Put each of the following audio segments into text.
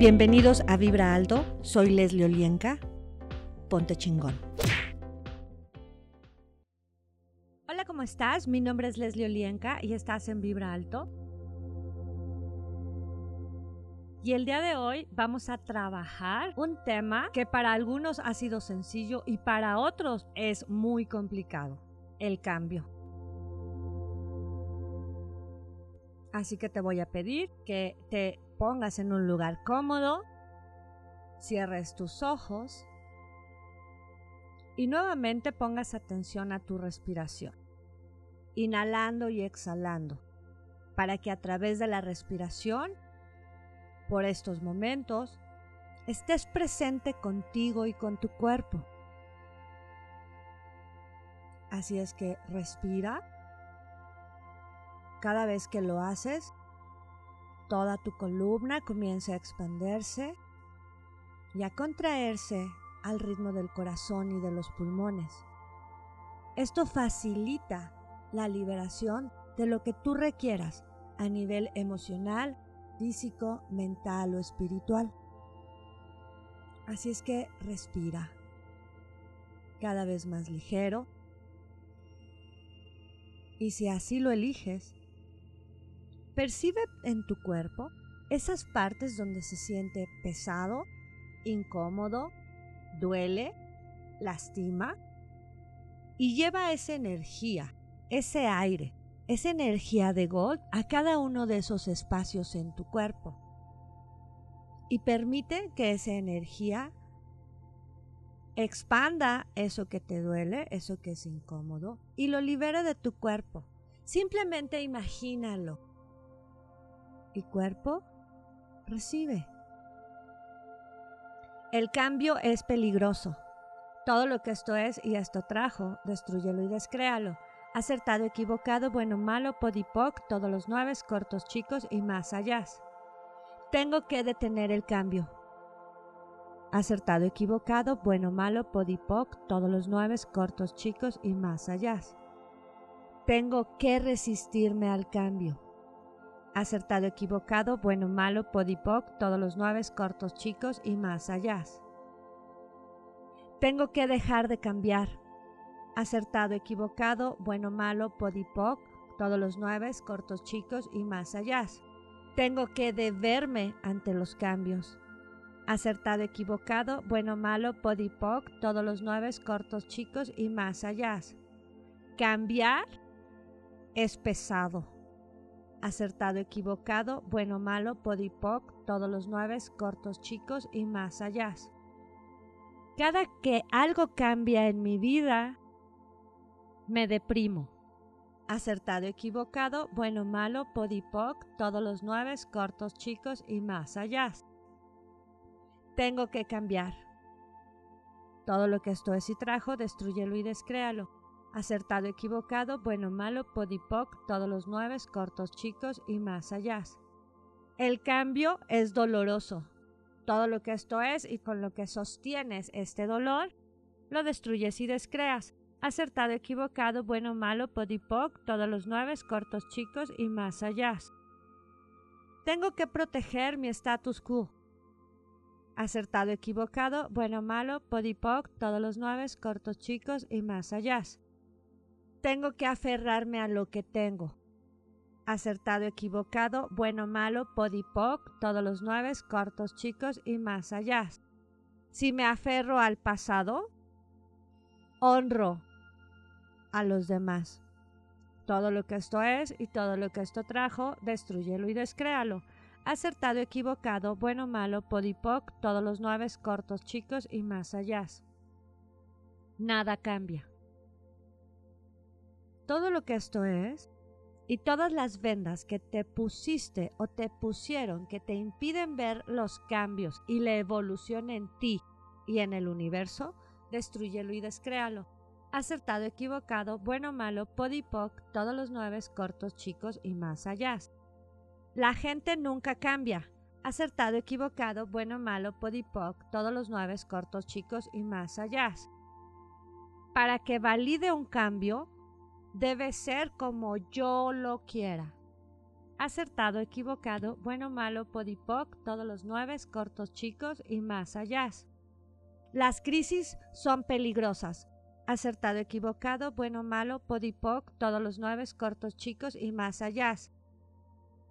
Bienvenidos a Vibra Alto, soy Leslie Olienka. Ponte chingón. Hola, ¿cómo estás? Mi nombre es Leslie Olienka y estás en Vibra Alto. Y el día de hoy vamos a trabajar un tema que para algunos ha sido sencillo y para otros es muy complicado, el cambio. Así que te voy a pedir que te pongas en un lugar cómodo, cierres tus ojos y nuevamente pongas atención a tu respiración, inhalando y exhalando, para que a través de la respiración por estos momentos, estés presente contigo y con tu cuerpo. Así es que respira. Cada vez que lo haces, toda tu columna comienza a expandirse y a contraerse al ritmo del corazón y de los pulmones. Esto facilita la liberación de lo que tú requieras a nivel emocional, físico, mental o espiritual. Así es que respira cada vez más ligero y si así lo eliges, percibe en tu cuerpo esas partes donde se siente pesado, incómodo, duele, lastima y lleva esa energía, ese aire esa energía de Gold a cada uno de esos espacios en tu cuerpo. Y permite que esa energía expanda eso que te duele, eso que es incómodo, y lo libere de tu cuerpo. Simplemente imagínalo. Y cuerpo, recibe. El cambio es peligroso. Todo lo que esto es y esto trajo, destruyelo y descréalo acertado, equivocado, bueno, malo, podipoc, todos los nueve, cortos, chicos y más allá. Tengo que detener el cambio. Acertado, equivocado, bueno, malo, podipoc, todos los nueve, cortos, chicos y más allá. Tengo que resistirme al cambio. Acertado, equivocado, bueno, malo, podipoc, todos los nueve, cortos, chicos y más allá. Tengo que dejar de cambiar acertado, equivocado, bueno, malo, podipoc, todos los nueve, cortos, chicos y más allá. Tengo que deberme ante los cambios. Acertado, equivocado, bueno, malo, podipoc, todos los nueve, cortos, chicos y más allá. Cambiar es pesado. Acertado, equivocado, bueno, malo, podipoc, todos los nueve, cortos, chicos y más allá. Cada que algo cambia en mi vida, me deprimo. Acertado, equivocado, bueno, malo, podipoc, todos los nueve, cortos, chicos y más allá. Tengo que cambiar. Todo lo que esto es y trajo, destruyelo y descréalo. Acertado, equivocado, bueno, malo, podipoc, todos los nueve, cortos, chicos y más allá. El cambio es doloroso. Todo lo que esto es y con lo que sostienes este dolor, lo destruyes y descreas acertado, equivocado, bueno, malo, podipoc, todos los nueve, cortos, chicos y más allá. Tengo que proteger mi status quo. Acertado, equivocado, bueno, malo, podipoc, todos los nueve, cortos, chicos y más allá. Tengo que aferrarme a lo que tengo. Acertado, equivocado, bueno, malo, podipoc, todos los nueve, cortos, chicos y más allá. Si me aferro al pasado, honro a los demás. Todo lo que esto es y todo lo que esto trajo, destruyelo y descréalo. Acertado, equivocado, bueno, malo, podipoc, todos los nueve cortos, chicos y más allá. Nada cambia. Todo lo que esto es y todas las vendas que te pusiste o te pusieron que te impiden ver los cambios y la evolución en ti y en el universo, destruyelo y descréalo acertado, equivocado, bueno, malo, podipoc, todos los nueve, cortos, chicos y más allá. La gente nunca cambia. Acertado, equivocado, bueno, malo, podipoc, todos los nueve, cortos, chicos y más allá. Para que valide un cambio, debe ser como yo lo quiera. acertado, equivocado, bueno, malo, podipoc, todos los nueve, cortos, chicos y más allá. Las crisis son peligrosas. Acertado, equivocado, bueno, malo, podipoc, todos los nueve, cortos, chicos y más allá.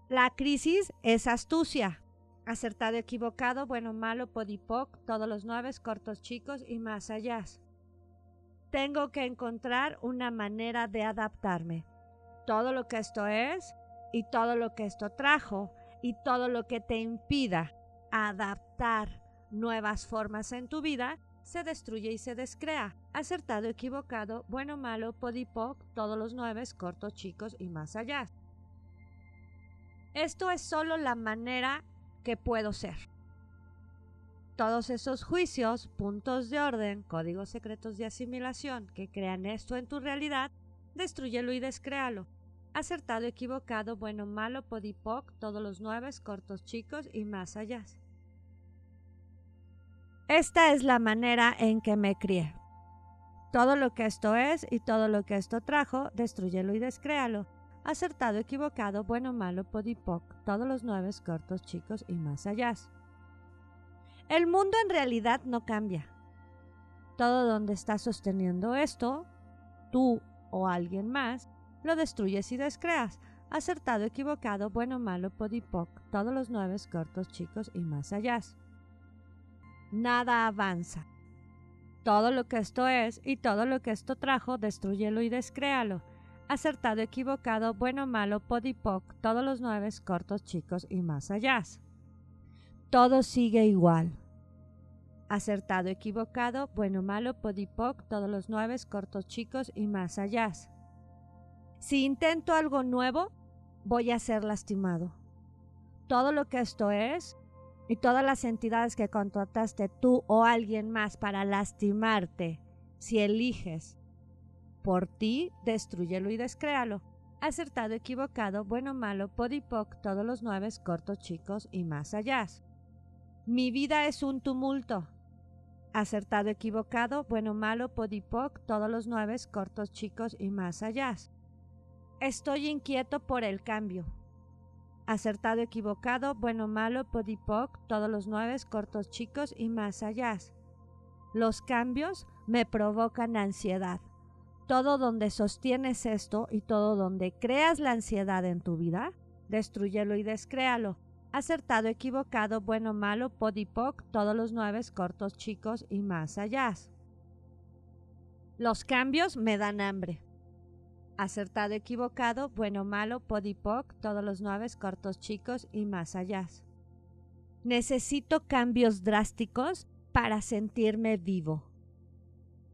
La crisis es astucia. Acertado, equivocado, bueno, malo, podipoc, todos los nueve, cortos, chicos y más allá. Tengo que encontrar una manera de adaptarme. Todo lo que esto es y todo lo que esto trajo y todo lo que te impida adaptar nuevas formas en tu vida, se destruye y se descrea. Acertado, equivocado, bueno, malo, podipoc, todos los nueve, cortos, chicos y más allá. Esto es solo la manera que puedo ser. Todos esos juicios, puntos de orden, códigos secretos de asimilación que crean esto en tu realidad, destruyelo y descréalo acertado, equivocado, bueno, malo, podipoc, todos los nueve, cortos, chicos y más allá. Esta es la manera en que me crié. Todo lo que esto es y todo lo que esto trajo, destruyelo y descréalo. Acertado, equivocado, bueno, malo, podipoc, todos los nueve, cortos, chicos y más allá. El mundo en realidad no cambia. Todo donde estás sosteniendo esto, tú o alguien más, lo destruyes y descreas. Acertado, equivocado, bueno, malo, podipoc, todos los nueve cortos, chicos y más allá. Nada avanza. Todo lo que esto es y todo lo que esto trajo, destruyelo y descréalo. Acertado, equivocado, bueno, malo, podipoc, todos los nueve cortos, chicos y más allá. Todo sigue igual. Acertado, equivocado, bueno, malo, podipoc, todos los nueve cortos, chicos y más allá. Si intento algo nuevo, voy a ser lastimado. Todo lo que esto es y todas las entidades que contrataste tú o alguien más para lastimarte, si eliges por ti, destruyelo y descréalo. Acertado, equivocado, bueno, malo, podipoc, todos los nueve, cortos, chicos y más allá. Mi vida es un tumulto. Acertado, equivocado, bueno, malo, podipoc, todos los nueve, cortos, chicos y más allá. Estoy inquieto por el cambio. Acertado, equivocado, bueno, malo, podipoc, todos los nueve, cortos, chicos y más allá. Los cambios me provocan ansiedad. Todo donde sostienes esto y todo donde creas la ansiedad en tu vida, destruyelo y descréalo. Acertado, equivocado, bueno, malo, podipoc, todos los nueve, cortos, chicos y más allá. Los cambios me dan hambre acertado, equivocado, bueno, malo, podipoc, todos los nueve, cortos, chicos y más allá. Necesito cambios drásticos para sentirme vivo.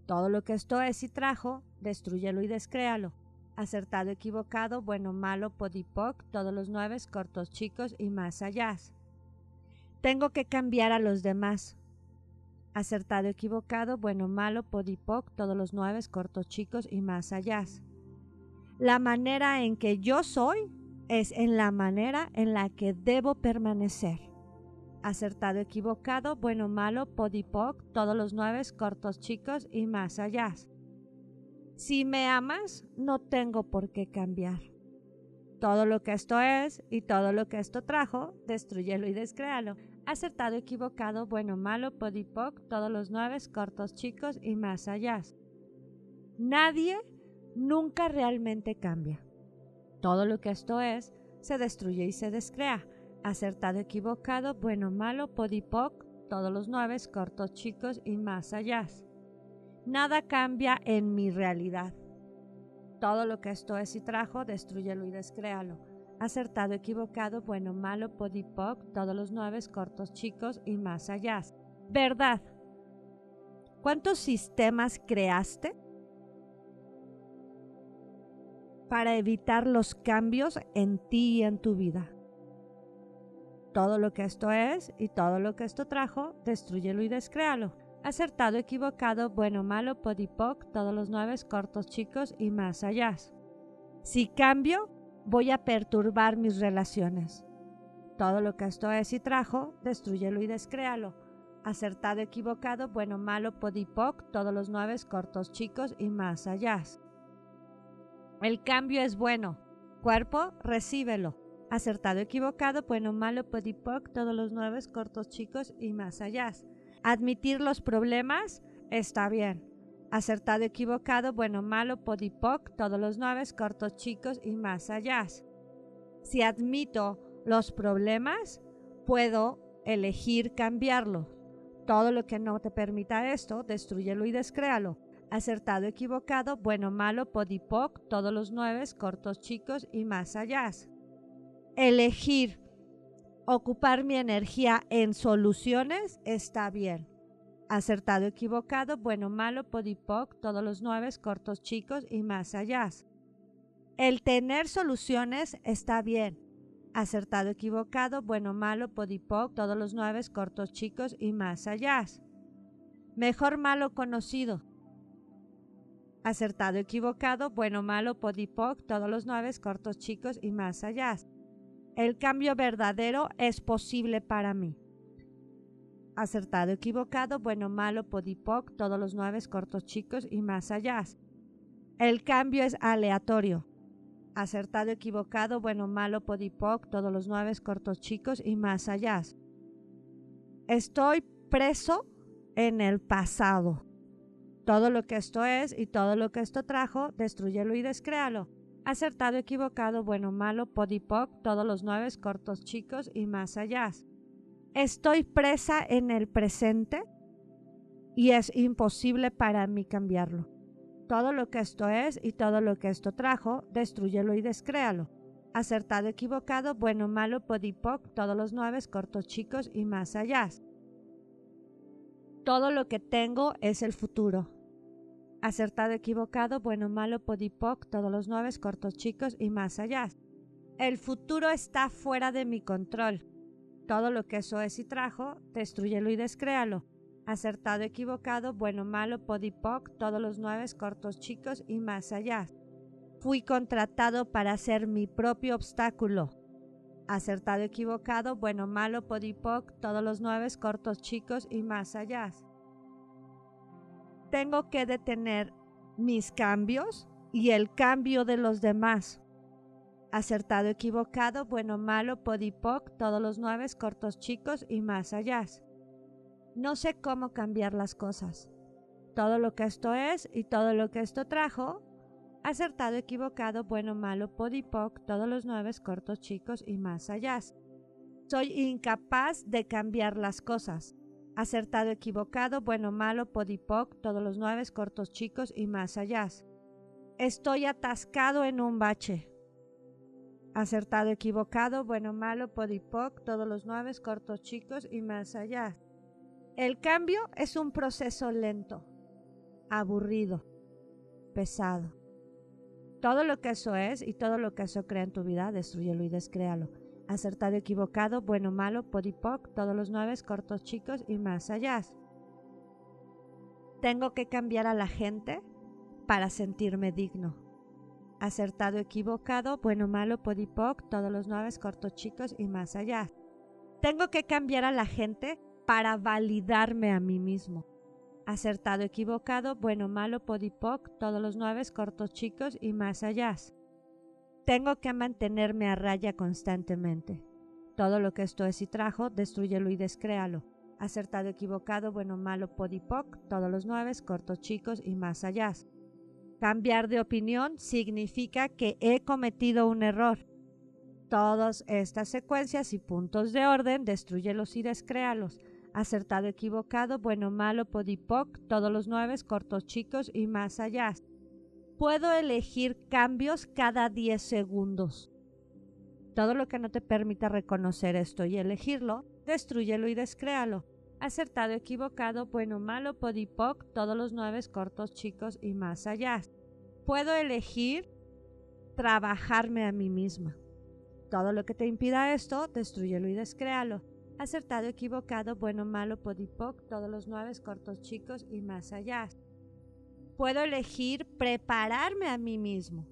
Todo lo que esto es y trajo, destruyelo y descréalo. Acertado, equivocado, bueno, malo, podipoc, todos los nueve, cortos, chicos y más allá. Tengo que cambiar a los demás. Acertado, equivocado, bueno, malo, podipoc, todos los nueve, cortos, chicos y más allá. La manera en que yo soy es en la manera en la que debo permanecer. Acertado, equivocado, bueno, malo, podipoc, todos los nueve, cortos, chicos y más allá. Si me amas, no tengo por qué cambiar. Todo lo que esto es y todo lo que esto trajo, destruyelo y descréalo. Acertado, equivocado, bueno, malo, podipoc, todos los nueve, cortos, chicos y más allá. Nadie nunca realmente cambia. Todo lo que esto es se destruye y se descrea. Acertado, equivocado, bueno, malo, podipoc, todos los nueve, cortos, chicos y más allá. Nada cambia en mi realidad. Todo lo que esto es y trajo, destruyelo y descréalo. Acertado, equivocado, bueno, malo, podipoc, todos los nueve, cortos, chicos y más allá. Verdad. ¿Cuántos sistemas creaste para evitar los cambios en ti y en tu vida. Todo lo que esto es y todo lo que esto trajo, destruyelo y descréalo. Acertado, equivocado, bueno, malo, podipoc, todos los nueve cortos, chicos y más allá. Si cambio, voy a perturbar mis relaciones. Todo lo que esto es y trajo, destruyelo y descréalo. Acertado, equivocado, bueno, malo, podipoc, todos los nueve cortos, chicos y más allá. El cambio es bueno. Cuerpo, recíbelo. Acertado, equivocado, bueno, malo, podipoc, todos los nueve, cortos, chicos y más allá. Admitir los problemas está bien. Acertado, equivocado, bueno, malo, podipoc, todos los nueve, cortos, chicos y más allá. Si admito los problemas, puedo elegir cambiarlo. Todo lo que no te permita esto, destruyelo y descréalo. Acertado, equivocado, bueno, malo, podipoc, todos los nueve, cortos, chicos y más allá. Elegir ocupar mi energía en soluciones está bien. Acertado, equivocado, bueno, malo, podipoc, todos los nueve, cortos, chicos y más allá. El tener soluciones está bien acertado, equivocado, bueno, malo, podipoc, todos los nueve, cortos, chicos y más allá. Mejor malo conocido. Acertado, equivocado, bueno, malo, podipoc, todos los nueve, cortos, chicos y más allá. El cambio verdadero es posible para mí. Acertado, equivocado, bueno, malo, podipoc, todos los nueve, cortos, chicos y más allá. El cambio es aleatorio acertado, equivocado, bueno, malo, podipoc, todos los nueve cortos chicos y más allá. Estoy preso en el pasado. Todo lo que esto es y todo lo que esto trajo, destruyelo y descréalo. Acertado, equivocado, bueno, malo, podipoc, todos los nueve cortos chicos y más allá. Estoy presa en el presente y es imposible para mí cambiarlo. Todo lo que esto es y todo lo que esto trajo, destruyelo y descréalo. Acertado, equivocado, bueno, malo, podipoc, todos los nueve, cortos, chicos y más allá. Todo lo que tengo es el futuro. Acertado, equivocado, bueno, malo, podipoc, todos los nueve, cortos, chicos y más allá. El futuro está fuera de mi control. Todo lo que eso es y trajo, destruyelo y descréalo acertado, equivocado, bueno, malo, podipoc, todos los nueve cortos chicos y más allá. Fui contratado para ser mi propio obstáculo. Acertado, equivocado, bueno, malo, podipoc, todos los nueve cortos chicos y más allá. Tengo que detener mis cambios y el cambio de los demás. Acertado, equivocado, bueno, malo, podipoc, todos los nueve cortos chicos y más allá. No sé cómo cambiar las cosas. Todo lo que esto es y todo lo que esto trajo, acertado, equivocado, bueno, malo, podipoc, todos los nueve cortos, chicos y más allá. Soy incapaz de cambiar las cosas. Acertado, equivocado, bueno, malo, podipoc, todos los nueve cortos, chicos y más allá. Estoy atascado en un bache. Acertado, equivocado, bueno, malo, podipoc, todos los nueve cortos, chicos y más allá. El cambio es un proceso lento, aburrido, pesado. Todo lo que eso es y todo lo que eso crea en tu vida, destruyelo y descréalo. Acertado, equivocado, bueno, malo, podipoc, todos los nueve, cortos, chicos y más allá. Tengo que cambiar a la gente para sentirme digno. Acertado, equivocado, bueno, malo, podipoc, todos los nueve, cortos, chicos y más allá. Tengo que cambiar a la gente para validarme a mí mismo. Acertado, equivocado, bueno, malo, podipoc, todos los nueve, cortos, chicos y más allá. Tengo que mantenerme a raya constantemente. Todo lo que esto es y trajo, destruyelo y descréalo. Acertado, equivocado, bueno, malo, podipoc, todos los nueve, cortos, chicos y más allá. Cambiar de opinión significa que he cometido un error. Todas estas secuencias y puntos de orden, destruyelos y descréalos acertado, equivocado, bueno, malo, podipoc, todos los nueve, cortos, chicos y más allá. Puedo elegir cambios cada 10 segundos. Todo lo que no te permita reconocer esto y elegirlo, destruyelo y descréalo. Acertado, equivocado, bueno, malo, podipoc, todos los nueve, cortos, chicos y más allá. Puedo elegir trabajarme a mí misma. Todo lo que te impida esto, destruyelo y descréalo acertado, equivocado, bueno, malo, podipoc, todos los nueve cortos chicos y más allá. Puedo elegir prepararme a mí mismo.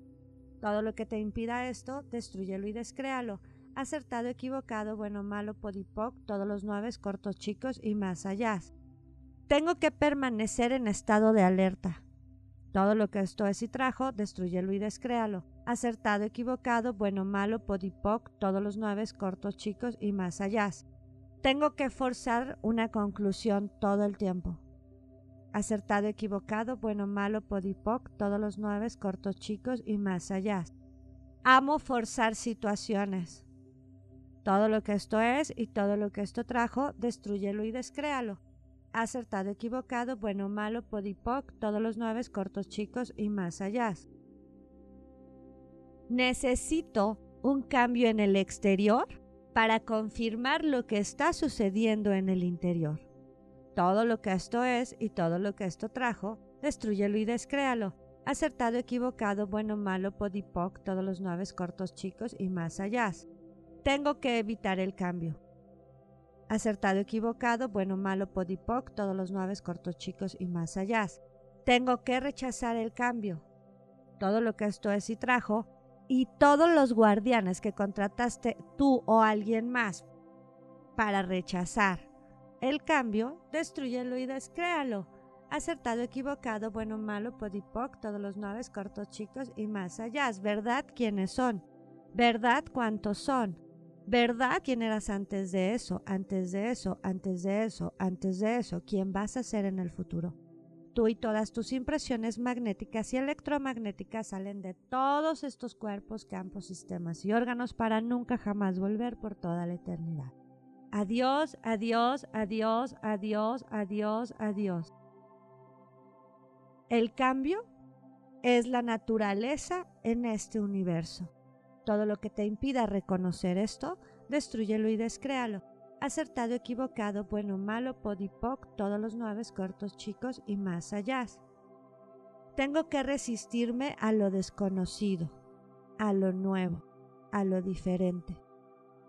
Todo lo que te impida esto, destruyelo y descréalo. Acertado, equivocado, bueno, malo, podipoc, todos los nueve cortos chicos y más allá. Tengo que permanecer en estado de alerta. Todo lo que esto es y trajo, destruyelo y descréalo. acertado, equivocado, bueno, malo, podipoc, todos los nueve, cortos, chicos y más allá. Tengo que forzar una conclusión todo el tiempo. Acertado, equivocado, bueno, malo, podipoc, todos los nueve, cortos, chicos y más allá. Amo forzar situaciones. Todo lo que esto es y todo lo que esto trajo, destruyelo y descréalo. Acertado, equivocado, bueno, malo, podipoc, todos los nueve, cortos, chicos y más allá. Necesito un cambio en el exterior para confirmar lo que está sucediendo en el interior. Todo lo que esto es y todo lo que esto trajo, destruyelo y descréalo. Acertado, equivocado, bueno, malo, podipoc, todos los nueve cortos chicos y más allá. Tengo que evitar el cambio. Acertado, equivocado, bueno, malo, podipoc, todos los nueve cortos chicos y más allá. Tengo que rechazar el cambio. Todo lo que esto es y trajo, y todos los guardianes que contrataste tú o alguien más para rechazar el cambio, destruyelo y descréalo. Acertado, equivocado, bueno, malo, podipoc, todos los nueve cortos, chicos y más allá. ¿Verdad quiénes son? ¿Verdad cuántos son? ¿Verdad quién eras antes de eso, antes de eso, antes de eso, antes de eso? ¿Quién vas a ser en el futuro? Tú y todas tus impresiones magnéticas y electromagnéticas salen de todos estos cuerpos, campos, sistemas y órganos para nunca jamás volver por toda la eternidad. Adiós, adiós, adiós, adiós, adiós, adiós. El cambio es la naturaleza en este universo. Todo lo que te impida reconocer esto, destruyelo y descréalo. Acertado, equivocado, bueno, malo, podipoc, todos los nueve cortos, chicos y más allá. Tengo que resistirme a lo desconocido, a lo nuevo, a lo diferente.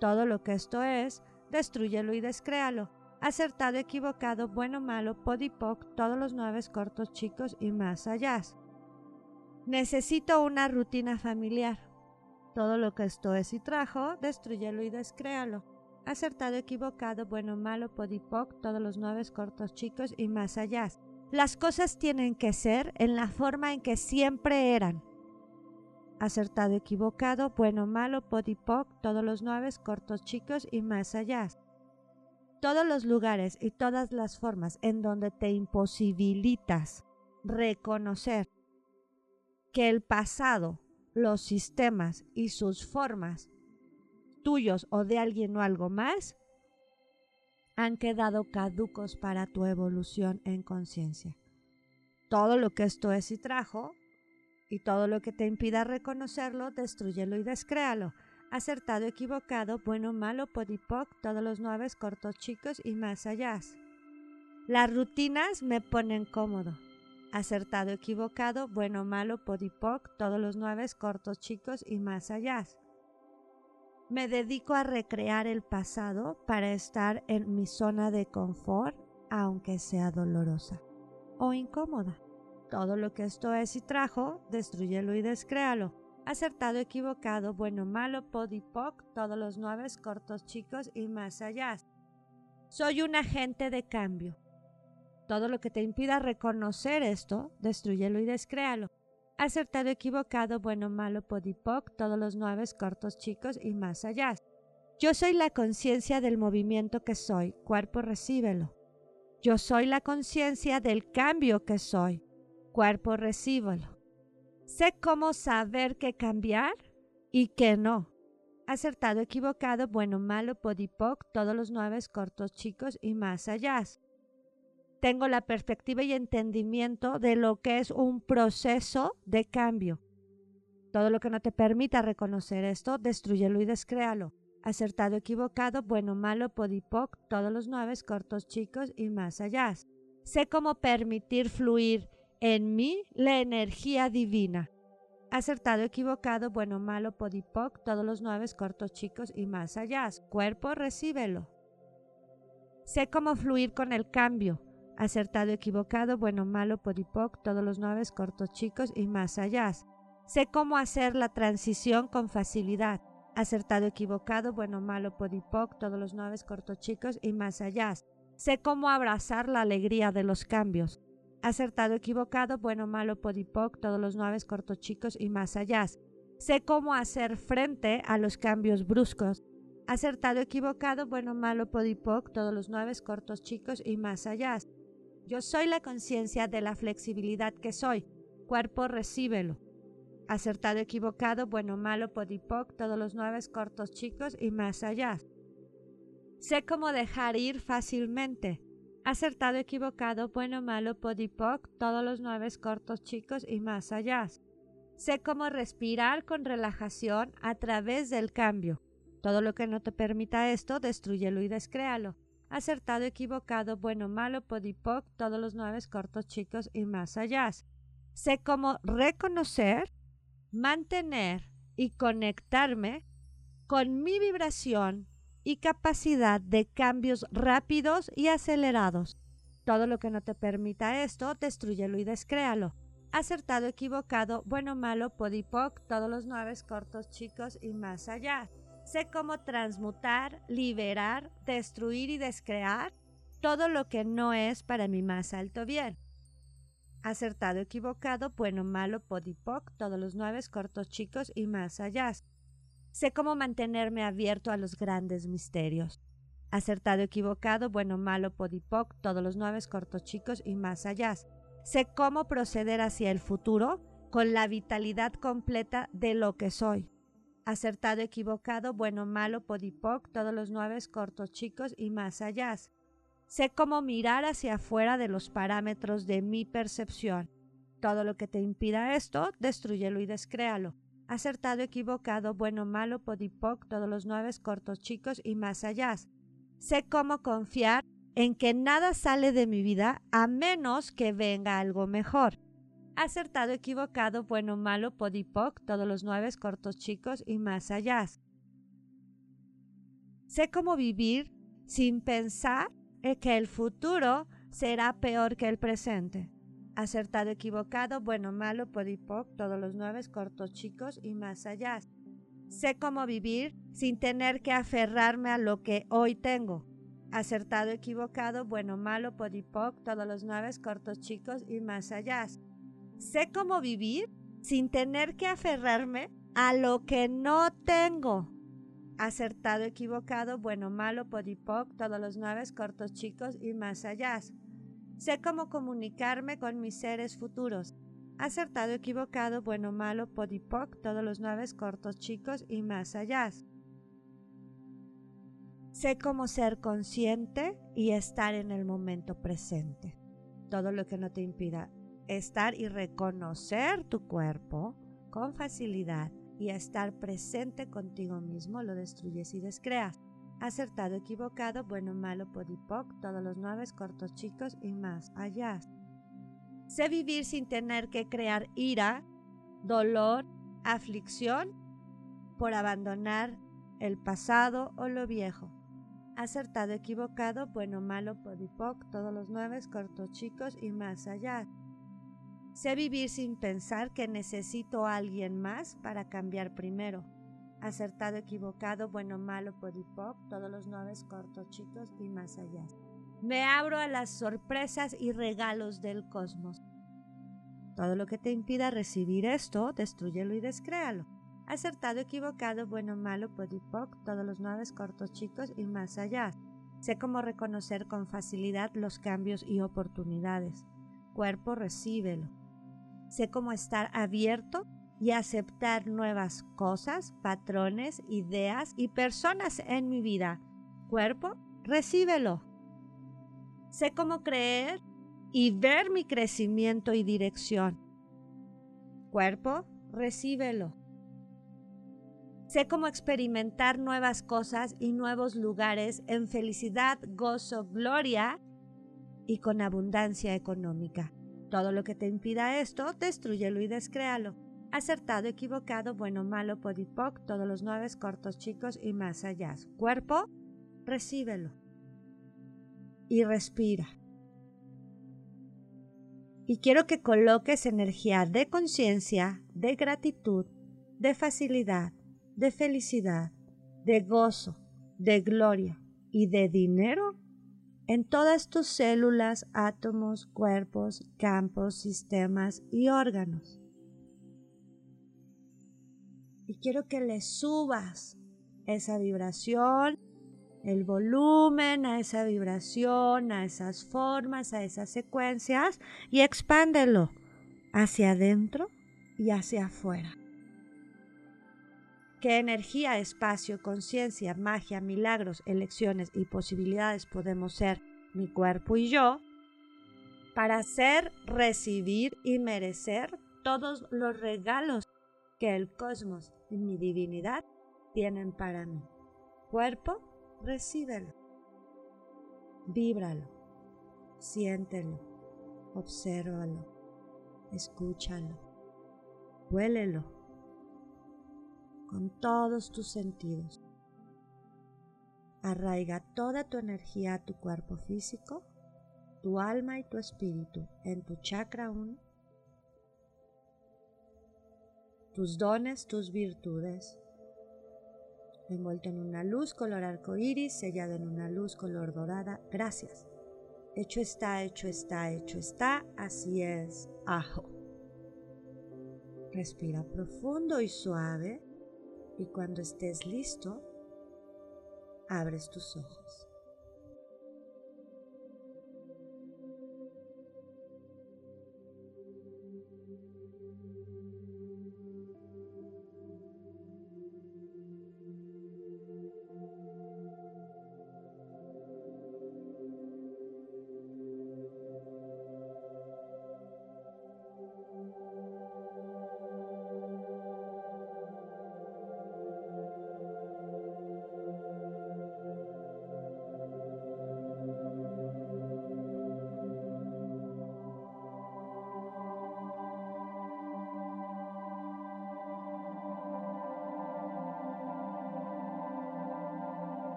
Todo lo que esto es, destruyelo y descréalo. Acertado, equivocado, bueno, malo, podipoc, todos los nueve cortos, chicos y más allá. Necesito una rutina familiar. Todo lo que esto es y trajo, destruyelo y descréalo. Acertado, equivocado, bueno, malo, podipoc, todos los nueve cortos, chicos y más allá. Las cosas tienen que ser en la forma en que siempre eran acertado, equivocado, bueno, malo, podipoc, todos los nueve, cortos, chicos y más allá. Todos los lugares y todas las formas en donde te imposibilitas reconocer que el pasado, los sistemas y sus formas tuyos o de alguien o algo más han quedado caducos para tu evolución en conciencia. Todo lo que esto es y trajo y todo lo que te impida reconocerlo, destruyelo y descréalo. Acertado, equivocado, bueno, malo, podipoc, todos los nueve, cortos, chicos y más allá. Las rutinas me ponen cómodo. Acertado, equivocado, bueno, malo, podipoc, todos los nueve, cortos, chicos y más allá. Me dedico a recrear el pasado para estar en mi zona de confort, aunque sea dolorosa o incómoda. Todo lo que esto es y trajo, destruyelo y descréalo. Acertado, equivocado, bueno, malo, podipoc, todos los nueve cortos, chicos y más allá. Soy un agente de cambio. Todo lo que te impida reconocer esto, destruyelo y descréalo. Acertado, equivocado, bueno, malo, podipoc, todos los nueve cortos, chicos y más allá. Yo soy la conciencia del movimiento que soy, cuerpo recíbelo. Yo soy la conciencia del cambio que soy, cuerpo recíbalo. Sé cómo saber qué cambiar y qué no. Acertado, equivocado, bueno, malo, podipoc, todos los nueve cortos, chicos y más allá. Tengo la perspectiva y entendimiento de lo que es un proceso de cambio. Todo lo que no te permita reconocer esto, destruyelo y descréalo. Acertado, equivocado, bueno, malo, podipoc, todos los nueve cortos, chicos y más allá. Sé cómo permitir fluir en mí la energía divina. Acertado, equivocado, bueno, malo, podipoc, todos los nueve cortos, chicos y más allá. Cuerpo, recíbelo. Sé cómo fluir con el cambio. Acertado, equivocado, bueno, malo, podipoc, todos los nueve cortos, chicos y más allá. Sé cómo hacer la transición con facilidad. Acertado, equivocado, bueno, malo, podipoc, todos los nueve cortos, chicos y más allá. Sé cómo abrazar la alegría de los cambios acertado, equivocado, bueno, malo, podipoc, todos los nueve cortos chicos y más allá. Sé cómo hacer frente a los cambios bruscos. Acertado, equivocado, bueno, malo, podipoc, todos los nueve cortos, chicos y más allá. Yo soy la conciencia de la flexibilidad que soy. Cuerpo, recíbelo. Acertado, equivocado, bueno, malo, podipoc, todos los nueve cortos, chicos y más allá. Sé cómo dejar ir fácilmente. Acertado, equivocado, bueno, malo, podipoc, todos los nueve cortos, chicos y más allá. Sé cómo respirar con relajación a través del cambio. Todo lo que no te permita esto, destruyelo y descréalo. Acertado, equivocado, bueno, malo, podipoc, todos los nueve cortos, chicos y más allá. Sé cómo reconocer, mantener y conectarme con mi vibración y capacidad de cambios rápidos y acelerados. Todo lo que no te permita esto, destruyelo y descréalo. Acertado, equivocado, bueno, malo, podipoc, todos los nueve cortos, chicos y más allá. Sé cómo transmutar, liberar, destruir y descrear todo lo que no es para mi más alto bien. Acertado, equivocado, bueno, malo, podipoc, todos los nueve cortos, chicos y más allá. Sé cómo mantenerme abierto a los grandes misterios. Acertado, equivocado, bueno, malo, podipoc, todos los nueve cortos, chicos y más allá. Sé cómo proceder hacia el futuro con la vitalidad completa de lo que soy acertado, equivocado, bueno, malo, podipoc, todos los nueve cortos, chicos y más allá. Sé cómo mirar hacia afuera de los parámetros de mi percepción. Todo lo que te impida esto, destruyelo y descréalo. Acertado, equivocado, bueno, malo, podipoc, todos los nueve cortos, chicos y más allá. Sé cómo confiar en que nada sale de mi vida a menos que venga algo mejor acertado, equivocado, bueno, malo, podipoc, todos los nueve cortos chicos y más allá. Sé cómo vivir sin pensar que el futuro será peor que el presente. Acertado, equivocado, bueno, malo, podipoc, todos los nueve cortos chicos y más allá. Sé cómo vivir sin tener que aferrarme a lo que hoy tengo. Acertado, equivocado, bueno, malo, podipoc, todos los nueve cortos chicos y más allá. Sé cómo vivir sin tener que aferrarme a lo que no tengo. Acertado, equivocado, bueno, malo, podipoc, todos los nueve cortos, chicos y más allá. Sé cómo comunicarme con mis seres futuros. Acertado, equivocado, bueno, malo, podipoc, todos los nueve cortos, chicos y más allá. Sé cómo ser consciente y estar en el momento presente. Todo lo que no te impida estar y reconocer tu cuerpo con facilidad y estar presente contigo mismo lo destruyes y descreas. Acertado, equivocado, bueno, malo, podipoc, todos los nueve cortos chicos y más allá. Sé vivir sin tener que crear ira, dolor, aflicción por abandonar el pasado o lo viejo. Acertado, equivocado, bueno, malo, podipoc, todos los nueve cortos chicos y más allá. Sé vivir sin pensar que necesito a alguien más para cambiar primero. Acertado, equivocado, bueno, malo, podipoc, todos los nueve cortos, chicos y más allá. Me abro a las sorpresas y regalos del cosmos. Todo lo que te impida recibir esto, destruyelo y descréalo. Acertado, equivocado, bueno, malo, podipoc, todos los nueve cortos, chicos y más allá. Sé cómo reconocer con facilidad los cambios y oportunidades. Cuerpo, recíbelo. Sé cómo estar abierto y aceptar nuevas cosas, patrones, ideas y personas en mi vida. Cuerpo, recíbelo. Sé cómo creer y ver mi crecimiento y dirección. Cuerpo, recíbelo. Sé cómo experimentar nuevas cosas y nuevos lugares en felicidad, gozo, gloria y con abundancia económica. Todo lo que te impida esto, destruyelo y descréalo. Acertado, equivocado, bueno, malo, podipoc, todos los nueve cortos, chicos y más allá. Cuerpo, recíbelo. Y respira. Y quiero que coloques energía de conciencia, de gratitud, de facilidad, de felicidad, de gozo, de gloria y de dinero en todas tus células, átomos, cuerpos, campos, sistemas y órganos. Y quiero que le subas esa vibración, el volumen a esa vibración, a esas formas, a esas secuencias y expándelo hacia adentro y hacia afuera. ¿Qué energía, espacio, conciencia, magia, milagros, elecciones y posibilidades podemos ser mi cuerpo y yo para hacer, recibir y merecer todos los regalos que el cosmos y mi divinidad tienen para mí. Cuerpo, recíbelo. Víbralo. Siéntelo. Obsérvalo. Escúchalo. Huélelo. Con todos tus sentidos. Arraiga toda tu energía a tu cuerpo físico, tu alma y tu espíritu en tu chakra 1 tus dones, tus virtudes. Envuelto en una luz color arco iris, sellado en una luz color dorada. Gracias. Hecho está, hecho está, hecho está. Así es. Ajo. Respira profundo y suave. Y cuando estés listo, abres tus ojos.